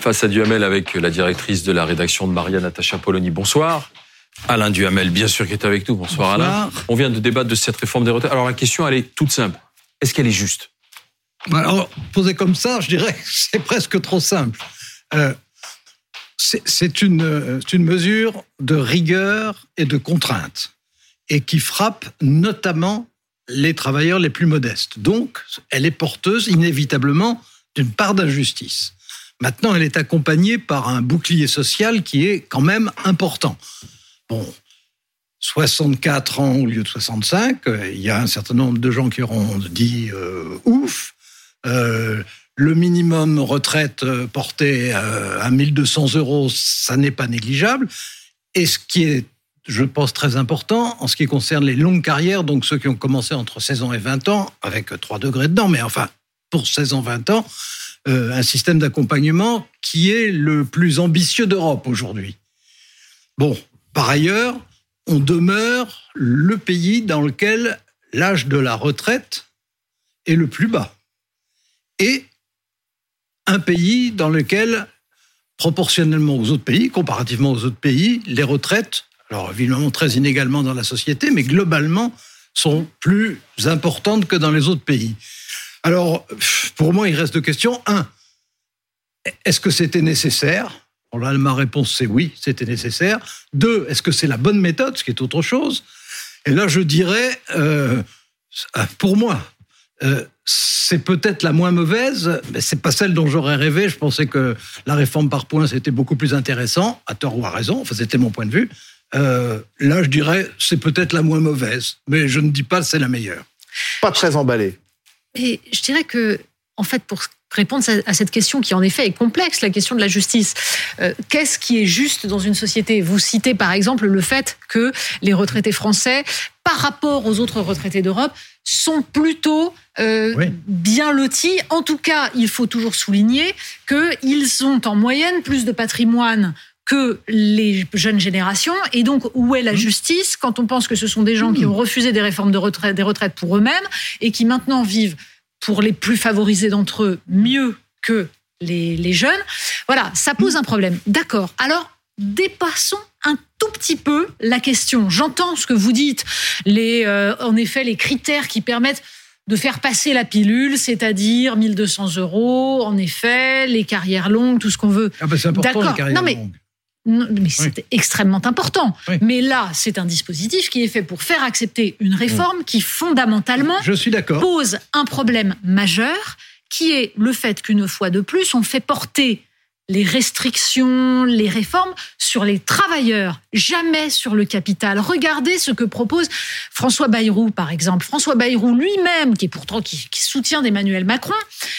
Face à Duhamel avec la directrice de la rédaction de Maria Natacha Polony. Bonsoir. Alain Duhamel, bien sûr, qui est avec nous. Bonsoir, Alain. On vient de débattre de cette réforme des retraites. Alors la question, elle est toute simple. Est-ce qu'elle est juste? Alors, posé comme ça, je dirais que c'est presque trop simple. Euh, c'est une, une mesure de rigueur et de contrainte et qui frappe notamment les travailleurs les plus modestes. Donc, elle est porteuse inévitablement d'une part d'injustice. Maintenant, elle est accompagnée par un bouclier social qui est quand même important. Bon, 64 ans au lieu de 65, euh, il y a un certain nombre de gens qui auront dit euh, ouf. Euh, le minimum retraite porté à 1200 euros, ça n'est pas négligeable. Et ce qui est, je pense, très important en ce qui concerne les longues carrières, donc ceux qui ont commencé entre 16 ans et 20 ans, avec 3 degrés dedans, mais enfin, pour 16 ans, 20 ans, un système d'accompagnement qui est le plus ambitieux d'Europe aujourd'hui. Bon, par ailleurs, on demeure le pays dans lequel l'âge de la retraite est le plus bas. Et un pays dans lequel, proportionnellement aux autres pays, comparativement aux autres pays, les retraites, alors évidemment très inégalement dans la société, mais globalement, sont plus importantes que dans les autres pays. Alors, pour moi, il reste deux questions. Un, est-ce que c'était nécessaire? Là, ma réponse, c'est oui, c'était nécessaire. Deux, est-ce que c'est la bonne méthode, ce qui est autre chose? Et là, je dirais, euh, pour moi, euh, c'est peut-être la moins mauvaise, mais c'est pas celle dont j'aurais rêvé. Je pensais que la réforme par points, c'était beaucoup plus intéressant, à tort ou à raison, enfin, c'était mon point de vue. Euh, là, je dirais, c'est peut-être la moins mauvaise, mais je ne dis pas que c'est la meilleure. Pas très emballé. Et je dirais que, en fait, pour répondre à cette question qui en effet est complexe, la question de la justice. Euh, qu'est-ce qui est juste dans une société? Vous citez par exemple le fait que les retraités français, par rapport aux autres retraités d'Europe, sont plutôt euh, bien lotis. En tout cas, il faut toujours souligner qu'ils ont en moyenne plus de patrimoine que les jeunes générations. Et donc, où est la mmh. justice quand on pense que ce sont des gens qui mmh. ont refusé des réformes de retraite, des retraites pour eux-mêmes et qui maintenant vivent pour les plus favorisés d'entre eux mieux que les, jeunes? Voilà, ça pose un problème. D'accord. Alors, dépassons un tout petit peu la question. J'entends ce que vous dites, les, euh, en effet, les critères qui permettent de faire passer la pilule, c'est-à-dire 1200 euros, en effet, les carrières longues, tout ce qu'on veut. Ah ben c'est important, les carrières non, mais, longues mais c'est extrêmement important. Mais là, c'est un dispositif qui est fait pour faire accepter une réforme qui fondamentalement Je suis pose un problème majeur, qui est le fait qu'une fois de plus, on fait porter les restrictions, les réformes sur les travailleurs, jamais sur le capital. Regardez ce que propose François Bayrou, par exemple. François Bayrou lui-même, qui est pourtant qui, soutient d'Emmanuel Macron,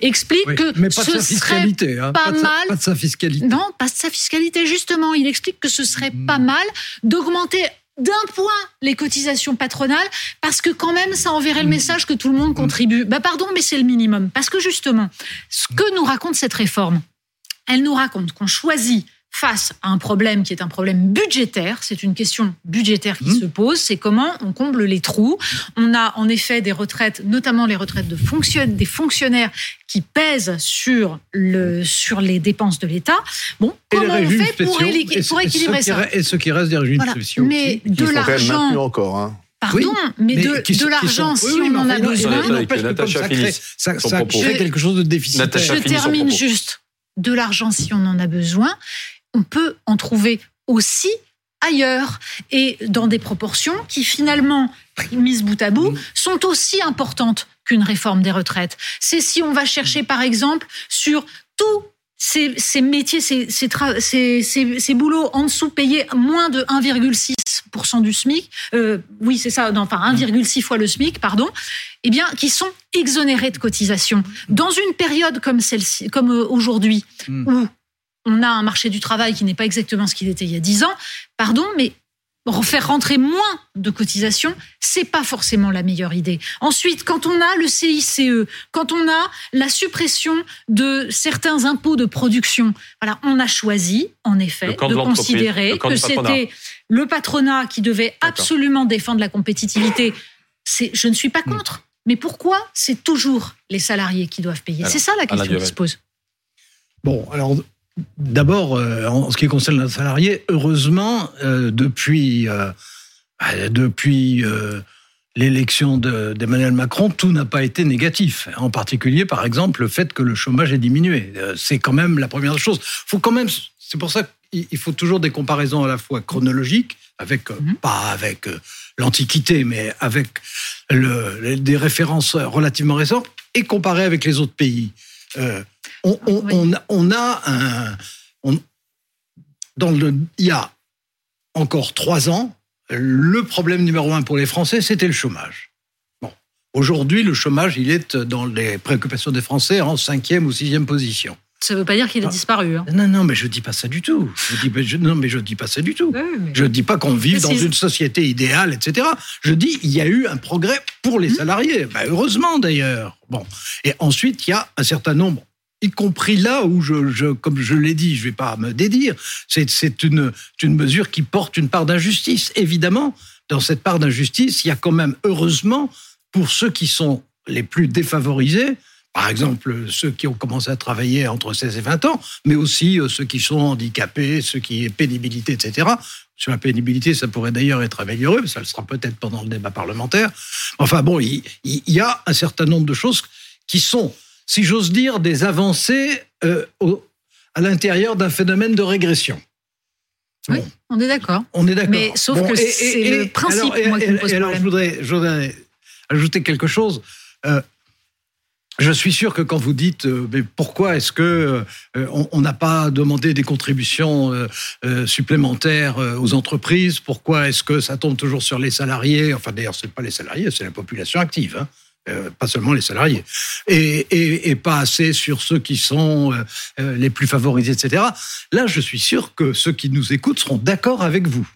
explique que mais pas ce de sa fiscalité, serait hein, pas, mal. pas de sa fiscalité. Non, pas de sa fiscalité justement. Il explique que ce serait pas hmm. mal d'augmenter d'un point les cotisations patronales parce que quand même ça enverrait le hmm. message que tout le monde contribue. Bah pardon, mais c'est le minimum parce que justement, ce que nous raconte cette réforme, elle nous raconte qu'on choisit face à un problème qui est un problème budgétaire, c'est une question budgétaire qui mmh. se pose, c'est comment on comble les trous. On a en effet des retraites, notamment les retraites de des fonctionnaires qui pèsent sur, le, sur les dépenses de l'État. Bon, comment on fait pour, équilibrer ça Et ce qui reste des régimes spéciaux. Mais de l'argent... encore, hein. Pardon, mais, de, l'argent, si on en a besoin, ça, ça crée quelque chose de déficitaire. Je termine juste de l'argent si on en a besoin, on peut en trouver aussi ailleurs et dans des proportions qui finalement, mises bout à bout, sont aussi importantes qu'une réforme des retraites. C'est si on va chercher par exemple sur tous ces, métiers, ces, ces, boulots en dessous payés moins de 1,6% du SMIC, euh, oui c'est ça, enfin 1,6 fois le SMIC, pardon, eh bien, qui sont exonérés de cotisations. Dans une période comme celle-ci, comme euh, aujourd'hui, mmh. où on a un marché du travail qui n'est pas exactement ce qu'il était il y a dix ans, pardon, mais faire rentrer moins de cotisations, c'est pas forcément la meilleure idée. Ensuite, quand on a le CICE, quand on a la suppression de certains impôts de production, voilà, on a choisi, en effet, de considérer que c'était le patronat qui devait absolument défendre la compétitivité je ne suis pas mm. contre. Mais pourquoi c'est toujours les salariés qui doivent payer? C'est ça la question qui se pose. Bon, alors d'abord, euh, en ce qui concerne les salariés, heureusement, euh, depuis, euh, bah, depuis l'élection d'Emmanuel Macron, tout n'a pas été négatif. En particulier, par exemple, le fait que le chômage ait diminué. C'est quand même la première chose. Faut quand même, c'est pour ça qu'il faut toujours des comparaisons à la fois chronologiques, avec mhm. pas avec l'Antiquité, mais avec le, des références relativement récentes, et comparer avec les autres pays. Euh, on, on, a un. dans le, il y a encore trois ans, le problème numéro un pour les Français, c'était le chômage. Bon. Aujourd'hui, le chômage, il est dans les préoccupations des Français en cinquième ou sixième position. Ça ne veut pas dire qu'il a ah. disparu. Hein. Non, non, mais je ne dis pas ça du tout. Je dis, non, mais je dis pas ça du tout. Je ne dis pas qu'on vive dans une société idéale, etc. Je dis il y a eu un progrès pour les hmm. salariés. Ben, heureusement d'ailleurs. Bon. Et ensuite, il y a un certain nombre y compris là où, je, comme je l'ai dit, je ne vais pas me dédire, c'est une, une mesure qui porte une part d'injustice. Évidemment, dans cette part d'injustice, il y a quand même, heureusement, pour ceux qui sont les plus défavorisés, par exemple ceux qui ont commencé à travailler entre 16 et 20 ans, mais aussi euh, ceux qui sont handicapés, ceux qui ont pénibilité, etc. Sur la pénibilité, ça pourrait d'ailleurs être amélioré, mais ça le sera peut-être pendant le débat parlementaire. Enfin bon, il, y a un certain nombre de choses qui sont, si j'ose dire, des avancées euh, à l'intérieur d'un phénomène de régression. Oui, on est d'accord. On est d'accord. Mais sauf que c'est le principe moi, qui me pose alors, je voudrais, je voudrais, ajouter quelque chose. Euh, je suis sûr que quand vous dites euh, mais pourquoi est-ce que euh, on n'a pas demandé des contributions euh, supplémentaires aux entreprises, pourquoi est-ce que ça tombe toujours sur les salariés? Enfin d'ailleurs c'est pas les salariés, c'est la population active. Hein pas seulement les salariés, et, et, pas assez sur ceux qui sont les plus favorisés, etc. Là, je suis sûr que ceux qui nous écoutent seront d'accord avec vous.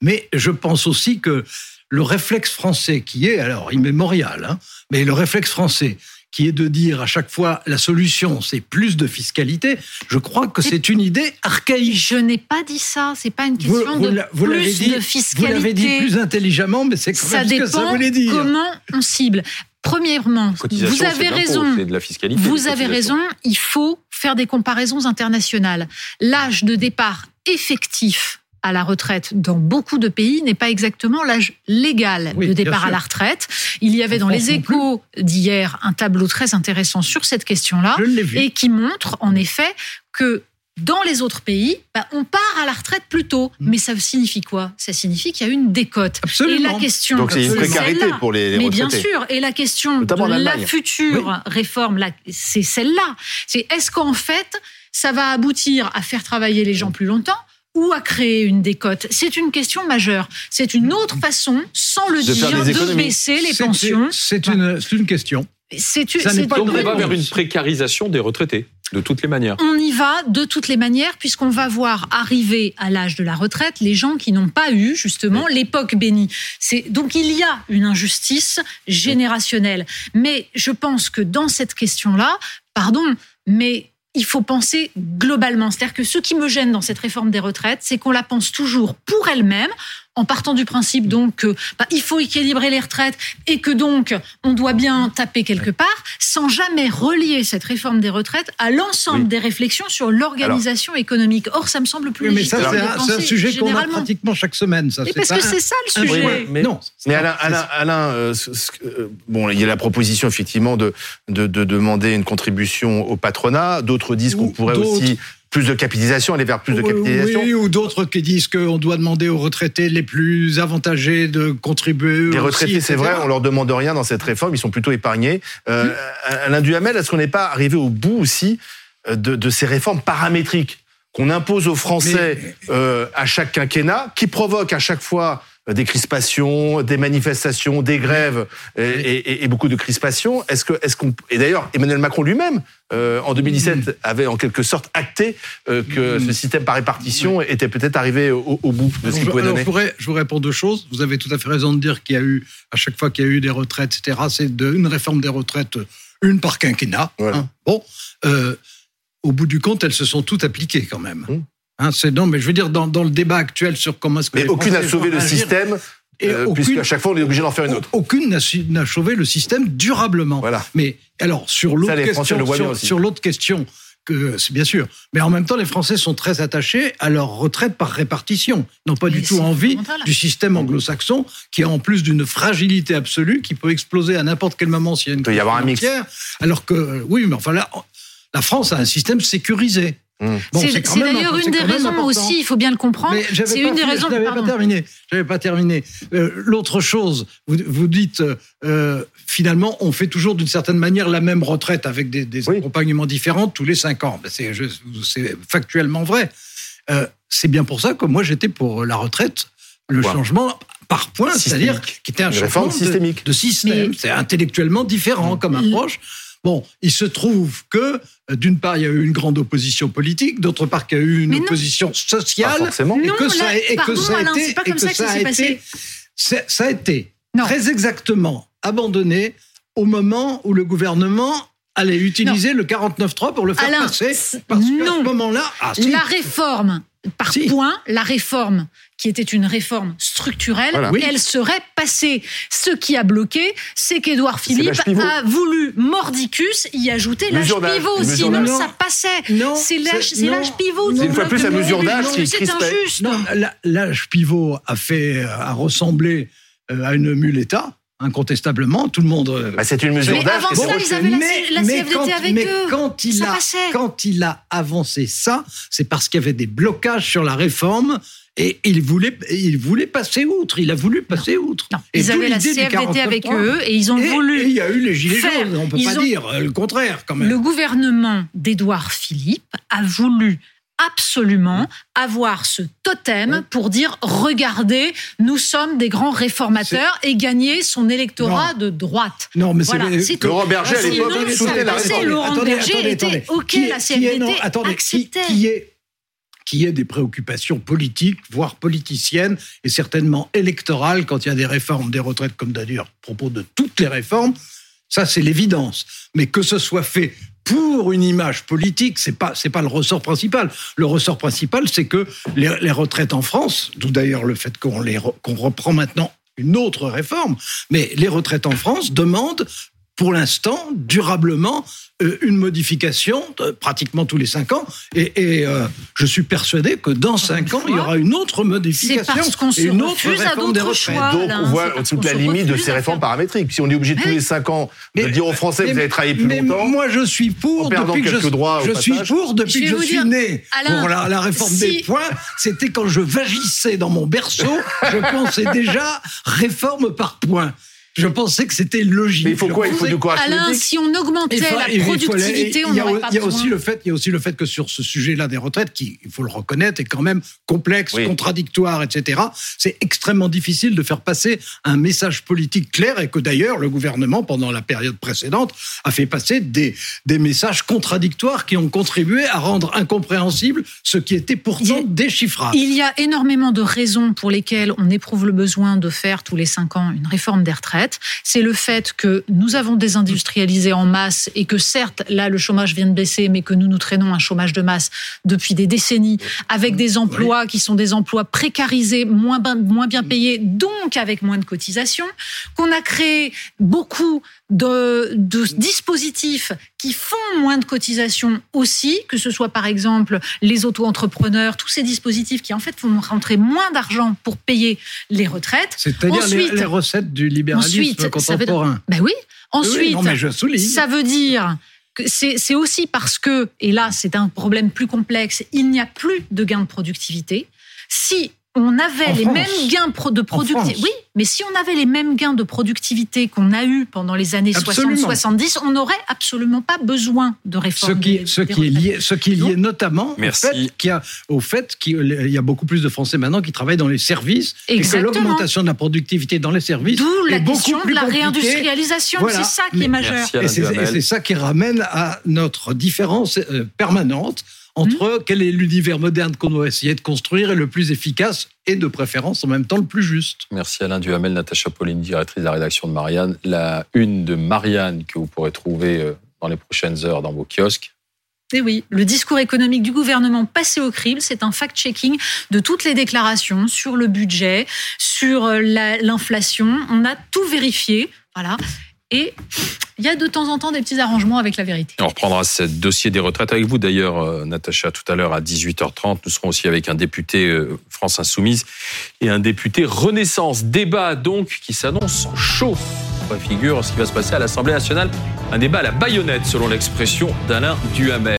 Mais je pense aussi que le réflexe français qui est, alors immémorial, hein, mais le réflexe français qui est de dire à chaque fois la solution c'est plus de fiscalité, je crois que c'est une idée archaïque. Je n'ai pas dit ça, c'est pas une question de plus de fiscalité. Vous l'avez dit plus intelligemment, mais c'est quand même ce que ça voulait dire. Comment on cible Premièrement, vous avez raison. De la fiscalité, vous avez raison. Il faut faire des comparaisons internationales. L'âge de départ effectif à la retraite dans beaucoup de pays n'est pas exactement l'âge légal de départ à la retraite. Il y avait dans les échos d'hier un tableau très intéressant sur cette question-là et qui montre en effet que dans les autres pays, bah, on part à la retraite plus tôt. Mm. Mais ça signifie quoi? Ça signifie qu'il y a une décote. Absolument. Et la question, Donc c'est une précarité pour les, Mais bien sûr. Et la question de la future réforme, c'est celle-là. C'est est-ce qu'en fait, ça va aboutir à faire travailler les gens plus longtemps ou à créer une décote? C'est une question majeure. C'est une autre façon, sans le dire, de baisser les pensions. C'est une, une question. C'est Donc on va vers une précarisation des retraités, de toutes les manières. On y va de toutes les manières, puisqu'on va voir arriver à l'âge de la retraite les gens qui n'ont pas eu justement l'époque bénie. Donc il y a une injustice générationnelle. Mais je pense que dans cette question-là, pardon, mais il faut penser globalement. C'est-à-dire que ce qui me gêne dans cette réforme des retraites, c'est qu'on la pense toujours pour elle-même, en partant du principe donc que bah, il faut équilibrer les retraites et que donc on doit bien taper quelque part, sans jamais relier cette réforme des retraites à l'ensemble des réflexions sur l'organisation économique. Or, ça me semble plus oui, Mais ça, c'est un, sujet qu'on a pratiquement chaque semaine. Ça, parce que c'est ça le sujet. mais, non. Mais Alain, Alain, euh, euh, bon, il y a la proposition effectivement de, de, de demander une contribution au patronat. D'autres disent qu'on pourrait aussi plus de capitalisation, aller vers plus de capitalisation. Oui, ou d'autres qui disent qu'on doit demander aux retraités les plus avantagés de contribuer. Les retraités, c'est vrai, on leur demande rien dans cette réforme, ils sont plutôt épargnés. Euh, Alain Duhamel, est-ce qu'on n'est pas arrivé au bout aussi euh, de, ces réformes paramétriques qu'on impose aux Français euh, à chaque quinquennat, qui provoquent à chaque fois des crispations, des manifestations, des grèves et, beaucoup de crispations. Est-ce que, est-ce qu'on et d'ailleurs Emmanuel Macron lui-même euh, en 2017 mm. avait en quelque sorte acté euh, que ce système par répartition était peut-être arrivé au, bout de ce qu'il pouvait donner. Je, pourrais, je vous réponds deux choses. Vous avez tout à fait raison de dire qu'il y a eu à chaque fois qu'il y a eu des retraites, etc. C'est de, une réforme des retraites, une par quinquennat. Hein. Bon. Euh, au bout du compte, elles se sont toutes appliquées quand même. Mm. Hein, c'est non, mais je veux dire dans, dans, le débat actuel sur comment est-ce que. Mais aucune n'a sauvé le système Et euh, puisqu'à chaque fois, on est obligé d'en faire une autre. Aucune n'a sauvé le système durablement. Voilà. Mais alors, sur l'autre question, sur, l'autre question, que c'est bien sûr. Mais en même temps, les Français sont très attachés à leur retraite par répartition. Ils n'ont pas du tout envie du système anglo-saxon, qui a en plus d'une fragilité absolue, qui peut exploser à n'importe quel moment s'il y a une crise. Il peut y avoir un mix. Alors que, oui, mais enfin là, la France a un système sécurisé. Mmh. c'est d'ailleurs une des raisons aussi, il faut bien le comprendre. C'est une des raisons. J'avais pas terminé. J'avais pas terminé. Euh, l'autre chose, vous, vous dites euh, finalement, on fait toujours d'une certaine manière la même retraite avec des, accompagnements différents tous les cinq ans. Ben, c'est factuellement vrai. Euh, c'est bien pour ça que moi j'étais pour la retraite, le changement par points, c'est-à-dire qui était un changement systémique. de, système. C'est intellectuellement différent comme approche. Bon, il se trouve que, euh, d'une part, il y a eu une grande opposition politique, d'autre part, qu'il y a eu une opposition sociale. forcément. Et que ça, et que ça a été. Et que ça a été. Ça a été très exactement abandonné au moment où le gouvernement allait utiliser le 49.3 pour le faire passer. Parce qu'à ce moment-là. Ah, la réforme par point, la réforme qui était une réforme structurelle, elle serait passée. Ce qui a bloqué, c'est qu'Édouard Philippe a voulu mordicus y ajouter l'âge pivot. Sinon, ça passait. C'est l'âge pivot. C'est une fois plus la mesure d'âge qui C'est injuste. L'âge pivot a fait, a ressemblé euh, à une mule État incontestablement, tout le monde. Euh, bah, c'est une mesure d'âge. Avant ça, ils avaient la, la CFDT quand, avec mais eux. Quand il, a, quand il a avancé ça, c'est parce qu'il y avait des blocages sur la réforme. Et il voulait, il voulait passer outre. Il a voulu passer outre. Non, ils avaient la CFDT avec eux et ils ont voulu. Et il y a eu les gilets jaunes. On peut pas dire le contraire, quand même. Le gouvernement d'Édouard Philippe a voulu absolument avoir ce totem pour dire regardez, nous sommes des grands réformateurs et gagner son électorat de droite. Non, mais c'est Laurent Berger à l'époque soutenait la réforme. Laurent Berger était OK, la CFDT acceptait. Qui est qui est des préoccupations politiques, voire politiciennes, et certainement électorales quand il y a des réformes des retraites, comme d'ailleurs à propos de toutes les réformes. Ça, c'est l'évidence. Mais que ce soit fait pour une image politique, c'est pas pas le ressort principal. Le ressort principal, c'est que les, retraites en France, d'où d'ailleurs le fait qu'on les qu'on reprend maintenant une autre réforme, mais les retraites en France demandent pour l'instant, durablement, euh, une modification pratiquement tous les cinq ans. Et, euh, je suis persuadé que dans cinq ans, il y aura une autre modification. C'est parce qu'on se une autre réforme des retraites. Donc on voit toute la limite de ces réformes paramétriques. Si on est obligé tous les cinq ans de dire aux Français, vous allez travailler plus longtemps. Moi, je suis pour depuis que je, droits je suis pour depuis que je suis né. pour la, réforme des points, c'était quand je vagissais dans mon berceau, je pensais déjà réforme par points. Je pensais que c'était logique. Mais il faut quoi Il faut du courage Alain, si on augmentait la productivité, on n'aurait pas il y a aussi le fait, Il y a aussi le fait que sur ce sujet-là des retraites, qui, il faut le reconnaître, est quand même complexe, contradictoire, etc., c'est extrêmement difficile de faire passer un message politique clair et que d'ailleurs, le gouvernement, pendant la période précédente, a fait passer des, des messages contradictoires qui ont contribué à rendre incompréhensible ce qui était pourtant déchiffrable. Il y a énormément de raisons pour lesquelles on éprouve le besoin de faire tous les cinq ans une réforme des retraites c'est le fait que nous avons désindustrialisé en masse et que certes, là, le chômage vient de baisser, mais que nous nous traînons un chômage de masse depuis des décennies avec des emplois qui sont des emplois précarisés, moins, moins bien payés, donc avec moins de cotisations, qu'on a créé beaucoup de, de, dispositifs qui font moins de cotisations aussi, que ce soit par exemple les auto-entrepreneurs, tous ces dispositifs qui en fait font rentrer moins d'argent pour payer les retraites. C'est-à-dire les, recettes du libéralisme contemporain. ben oui. Ensuite, ça veut dire que c'est aussi parce que, et là c'est un problème plus complexe, il n'y a plus de gains de productivité. Si on avait les mêmes gains de productivité. Oui, mais si on avait les mêmes gains de productivité qu'on a eu pendant les années 60-70, on n'aurait absolument pas besoin de réforme. Ce qui, ce qui est lié, ce qui est lié notamment au fait qu'il y, a beaucoup plus de Français maintenant qui travaillent dans les services Exactement. et que l'augmentation de la productivité dans les services D'où la question de la réindustrialisation. C'est ça qui est majeur. Et c'est ça qui ramène à notre différence euh, permanente entre quel est l'univers moderne qu'on doit essayer de construire et le plus efficace et de préférence en même temps le plus juste. Merci Alain Duhamel, Natacha Pauline, directrice de la rédaction de Marianne. La une de Marianne que vous pourrez trouver euh, dans les prochaines heures dans vos kiosques. Et oui, le discours économique du gouvernement passé au crible, c'est un fact-checking de toutes les déclarations sur le budget, sur euh, l'inflation. On a tout vérifié. Voilà. Et il y a de temps en temps des petits arrangements avec la vérité. On reprendra ce dossier des retraites avec vous d'ailleurs, euh, Natacha, tout à l'heure à 18h30. Nous serons aussi avec un député euh, France Insoumise et un député Renaissance. Débat donc qui s'annonce chaud. figure ce qui va se passer à l'Assemblée nationale. Un débat à la baïonnette selon l'expression d'Alain Duhamel.